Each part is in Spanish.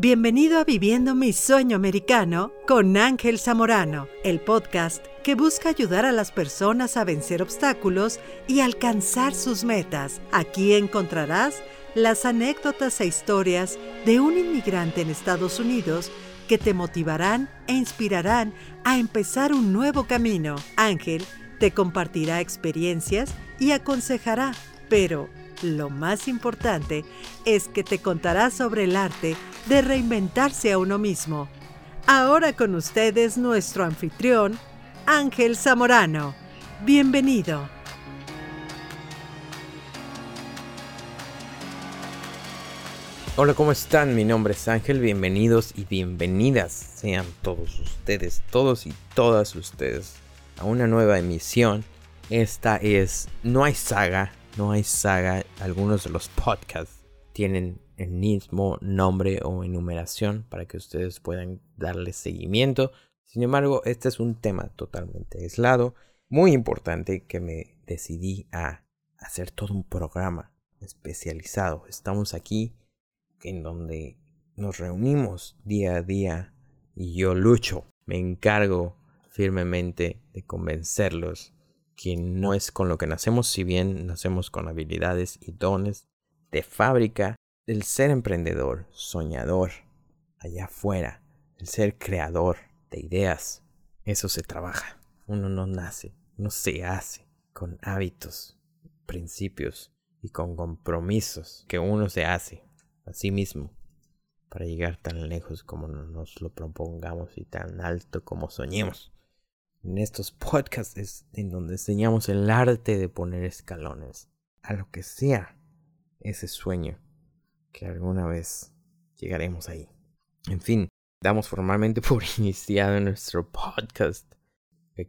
Bienvenido a Viviendo mi Sueño Americano con Ángel Zamorano, el podcast que busca ayudar a las personas a vencer obstáculos y alcanzar sus metas. Aquí encontrarás las anécdotas e historias de un inmigrante en Estados Unidos que te motivarán e inspirarán a empezar un nuevo camino. Ángel te compartirá experiencias y aconsejará, pero lo más importante es que te contará sobre el arte de reinventarse a uno mismo. Ahora con ustedes nuestro anfitrión, Ángel Zamorano. Bienvenido. Hola, ¿cómo están? Mi nombre es Ángel, bienvenidos y bienvenidas sean todos ustedes, todos y todas ustedes a una nueva emisión. Esta es No hay saga, no hay saga. Algunos de los podcasts tienen el mismo nombre o enumeración para que ustedes puedan darle seguimiento. Sin embargo, este es un tema totalmente aislado, muy importante que me decidí a hacer todo un programa especializado. Estamos aquí en donde nos reunimos día a día y yo lucho, me encargo firmemente de convencerlos que no es con lo que nacemos, si bien nacemos con habilidades y dones de fábrica, el ser emprendedor, soñador, allá afuera, el ser creador de ideas, eso se trabaja. Uno no nace, no se hace con hábitos, principios y con compromisos que uno se hace a sí mismo para llegar tan lejos como nos lo propongamos y tan alto como soñemos en estos podcasts es en donde enseñamos el arte de poner escalones a lo que sea ese sueño que alguna vez llegaremos ahí. En fin, damos formalmente por iniciado nuestro podcast.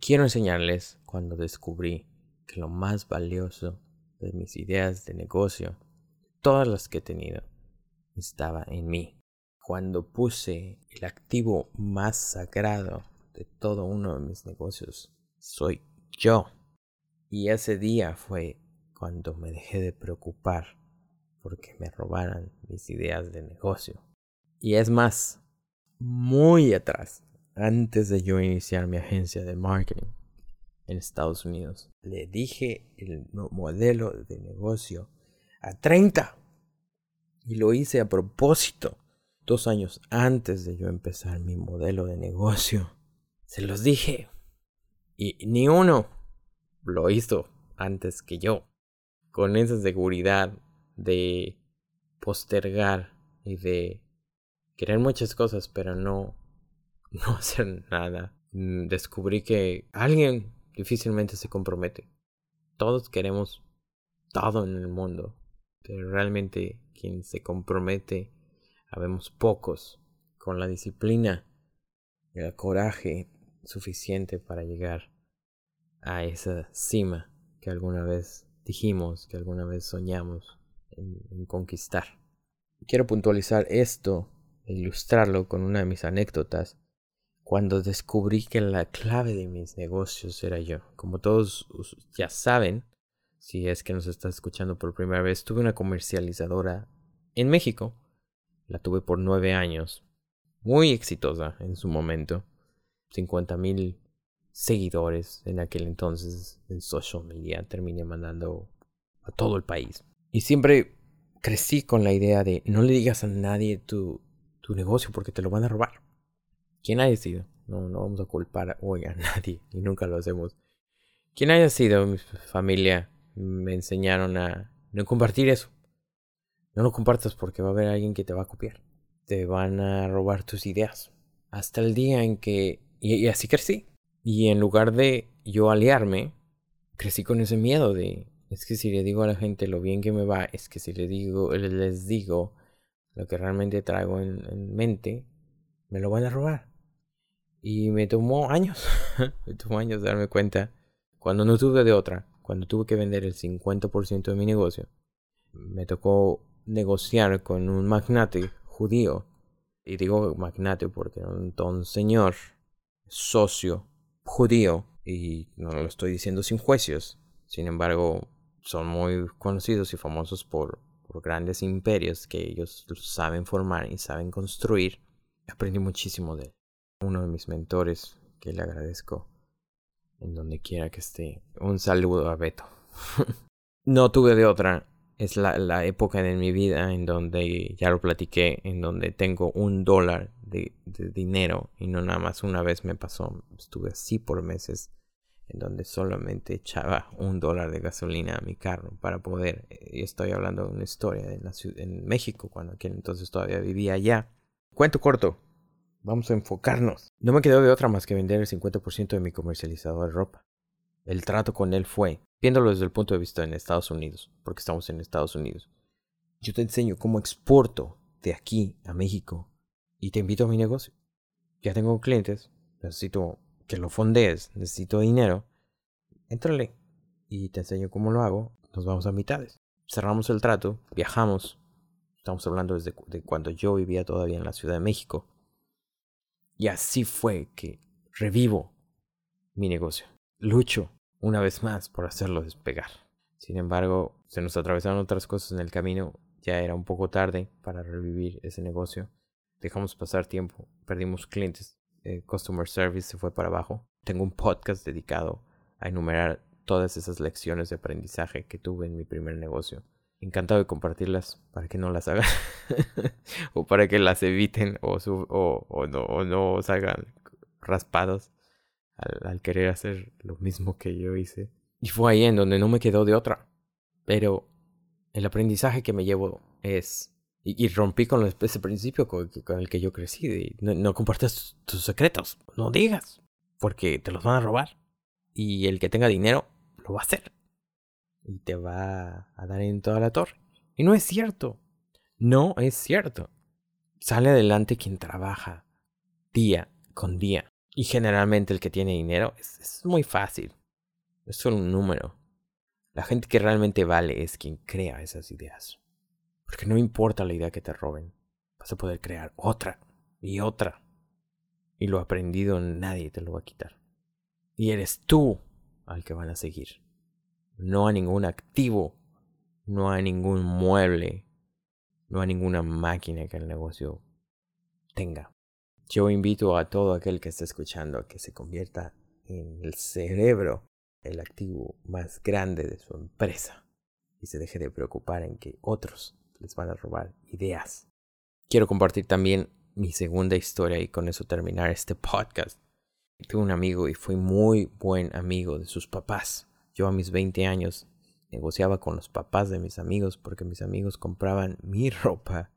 quiero enseñarles cuando descubrí que lo más valioso de mis ideas de negocio, todas las que he tenido, estaba en mí. Cuando puse el activo más sagrado de todo uno de mis negocios soy yo. Y ese día fue cuando me dejé de preocupar porque me robaran mis ideas de negocio. Y es más, muy atrás, antes de yo iniciar mi agencia de marketing en Estados Unidos, le dije el modelo de negocio a 30. Y lo hice a propósito, dos años antes de yo empezar mi modelo de negocio. Se los dije. Y ni uno lo hizo antes que yo. Con esa seguridad de postergar y de querer muchas cosas, pero no, no hacer nada. Mm, descubrí que alguien difícilmente se compromete. Todos queremos todo en el mundo, pero realmente quien se compromete, habemos pocos, con la disciplina, el coraje suficiente para llegar a esa cima que alguna vez dijimos, que alguna vez soñamos en, conquistar. Quiero puntualizar esto e ilustrarlo con una de mis anécdotas cuando descubrí que la clave de mis negocios era yo. Como todos ya saben, si es que nos está escuchando por primera vez, tuve una comercializadora en México. La tuve por nueve años. Muy exitosa en su momento. 50 mil seguidores en aquel entonces en social media. Terminé mandando a todo el país. Y siempre crecí con la idea de no le digas a nadie tu, tu negocio porque te lo van a robar. Quien haya sido. No, no vamos a culpar hoy a nadie y nunca lo hacemos. Quien haya sido, mi familia me enseñaron a no compartir eso. No lo compartas porque va a haber alguien que te va a copiar. Te van a robar tus ideas. Hasta el día en que y, así crecí. Y en lugar de yo aliarme, crecí con ese miedo de, es que si le digo a la gente lo bien que me va, es que si le digo, les digo lo que realmente traigo en, mente, me lo van a robar. Y me tomó años, me tomó años darme cuenta, cuando no tuve de otra, cuando tuve que vender el 50% de mi negocio, me tocó negociar con un magnate judío. Y digo magnate porque era un don señor socio judío, y no lo estoy diciendo sin juicios, sin embargo, son muy conocidos y famosos por grandes imperios que ellos saben formar y saben construir. Aprendí muchísimo de. Uno de mis mentores, que le agradezco en donde quiera que esté. Un saludo a Beto. no tuve de otra. Es la, la, época de mi vida en donde, ya lo platiqué, en donde tengo un dólar de, de dinero y no nada más una vez me pasó. Estuve así por meses en donde solamente echaba un dólar de gasolina a mi carro para poder, y estoy hablando de una historia en, la ciudad, en México, cuando aquel entonces todavía vivía allá. Cuento corto, vamos a enfocarnos. No me quedó de otra más que vender el 50% de mi comercializador de ropa. El trato con él fue, viéndolo desde el punto de vista en Estados Unidos, porque estamos en Estados Unidos. Yo te enseño cómo exporto de aquí a México y te invito a mi negocio. Ya tengo clientes, necesito que lo fondees, necesito dinero, éntrale y te enseño cómo lo hago, nos vamos a mitades. Cerramos el trato, viajamos, estamos hablando desde de cuando yo vivía todavía en la Ciudad de México. Y así fue que revivo mi negocio. Lucho una vez más por hacerlo despegar. Sin embargo, se nos atravesaron otras cosas en el camino, ya era un poco tarde para revivir ese negocio. Dejamos pasar tiempo, perdimos clientes, eh, customer service se fue para abajo. Tengo un podcast dedicado a enumerar todas esas lecciones de aprendizaje que tuve en mi primer negocio. Encantado de compartirlas para que no las hagan o para que las eviten o, o, no, o no salgan raspados al, al querer hacer lo mismo que yo hice. Y fue ahí en donde no me quedó de otra. Pero el aprendizaje que me llevo es y, rompí con ese principio con, el que yo crecí. no, no compartas tus secretos, no digas, porque te los van a robar. Y el que tenga dinero lo va a hacer. Y te va a dar en toda la torre. Y no es cierto. No es cierto. Sale adelante quien trabaja día con día. Y generalmente el que tiene dinero es, es muy fácil. Es solo un número. La gente que realmente vale es quien crea esas ideas. Porque no importa la idea que te roben, vas a poder crear otra y otra. Y lo aprendido nadie te lo va a quitar. Y eres tú al que van a seguir. No a ningún activo, no a ningún mueble, no a ninguna máquina que el negocio tenga. Yo invito a todo aquel que está escuchando a que se convierta en el cerebro, el activo más grande de su empresa y se deje de preocupar en que otros les van a robar ideas. Quiero compartir también mi segunda historia y con eso terminar este podcast. Tuve un amigo y fui muy buen amigo de sus papás. Yo a mis 20 años negociaba con los papás de mis amigos porque mis amigos compraban mi ropa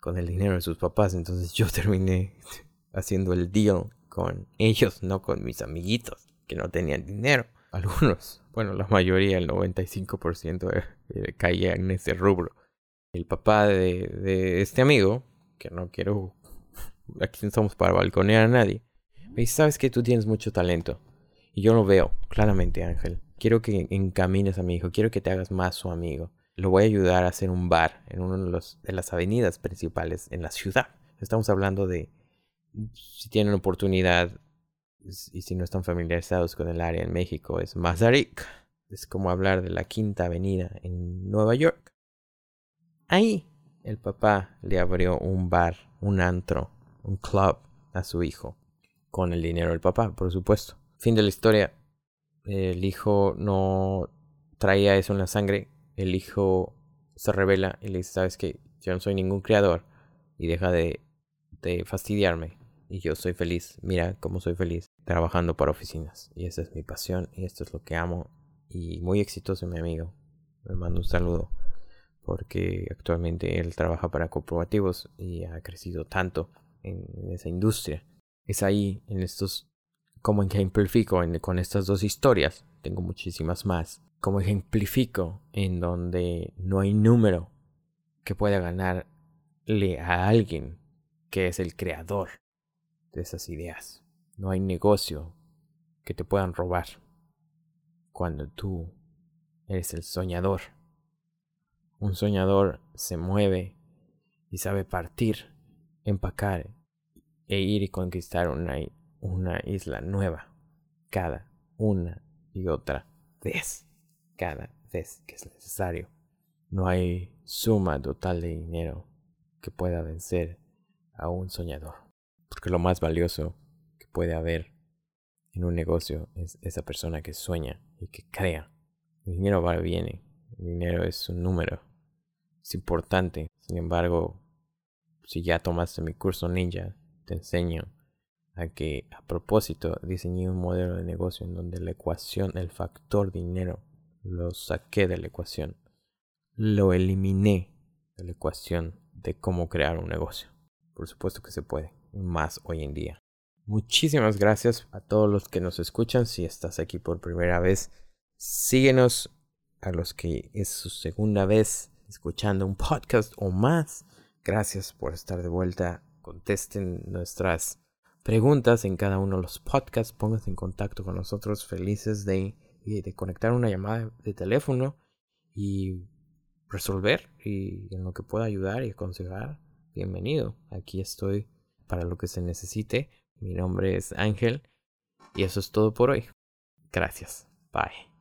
con el dinero de sus papás. Entonces yo terminé haciendo el deal con ellos, no con mis amiguitos que no tenían dinero. Algunos, bueno, la mayoría, el 95% eh, caía en ese rubro el papá de, este amigo, que no quiero, aquí no estamos para balconear a nadie, me dice, sabes que tú tienes mucho talento. Y yo lo veo claramente, Ángel. Quiero que encamines a mi hijo, quiero que te hagas más su amigo. Lo voy a ayudar a hacer un bar en una de las avenidas principales en la ciudad. Estamos hablando de si tienen oportunidad y si no están familiarizados con el área en México, es Mazarik. Es como hablar de la Quinta Avenida en Nueva York. Ahí el papá le abrió un bar, un antro, un club a su hijo. Con el dinero del papá, por supuesto. Fin de la historia. El hijo no traía eso en la sangre. El hijo se revela y le dice, sabes que yo no soy ningún creador y deja de, de fastidiarme. Y yo soy feliz. Mira cómo soy feliz trabajando para oficinas. Y esa es mi pasión y esto es lo que amo. Y muy exitoso mi amigo. Me mando un saludo porque actualmente él trabaja para corporativos y ha crecido tanto en, esa industria. Es ahí, en estos, como ejemplifico con estas dos historias, tengo muchísimas más, como ejemplifico en donde no hay número que pueda ganarle a alguien que es el creador de esas ideas. No hay negocio que te puedan robar cuando tú eres el soñador un soñador se mueve y sabe partir, empacar e ir y conquistar una, isla nueva cada una y otra vez, cada vez que es necesario. No hay suma total de dinero que pueda vencer a un soñador. Porque lo más valioso que puede haber en un negocio es esa persona que sueña y que crea. El dinero va y viene. El dinero es un número. Es importante. Sin embargo, si ya tomaste mi curso ninja, te enseño a que a propósito diseñé un modelo de negocio en donde la ecuación, el factor dinero, lo saqué de la ecuación. Lo eliminé de la ecuación de cómo crear un negocio. Por supuesto que se puede, más hoy en día. Muchísimas gracias a todos los que nos escuchan. Si estás aquí por primera vez, síguenos. A los que es su segunda vez escuchando un podcast o más, gracias por estar de vuelta. Contesten nuestras preguntas en cada uno de los podcasts. Pónganse en contacto con nosotros. Felices de, de conectar una llamada de teléfono y resolver y en lo que pueda ayudar y aconsejar, bienvenido. Aquí estoy para lo que se necesite. Mi nombre es Ángel y eso es todo por hoy. Gracias. Bye.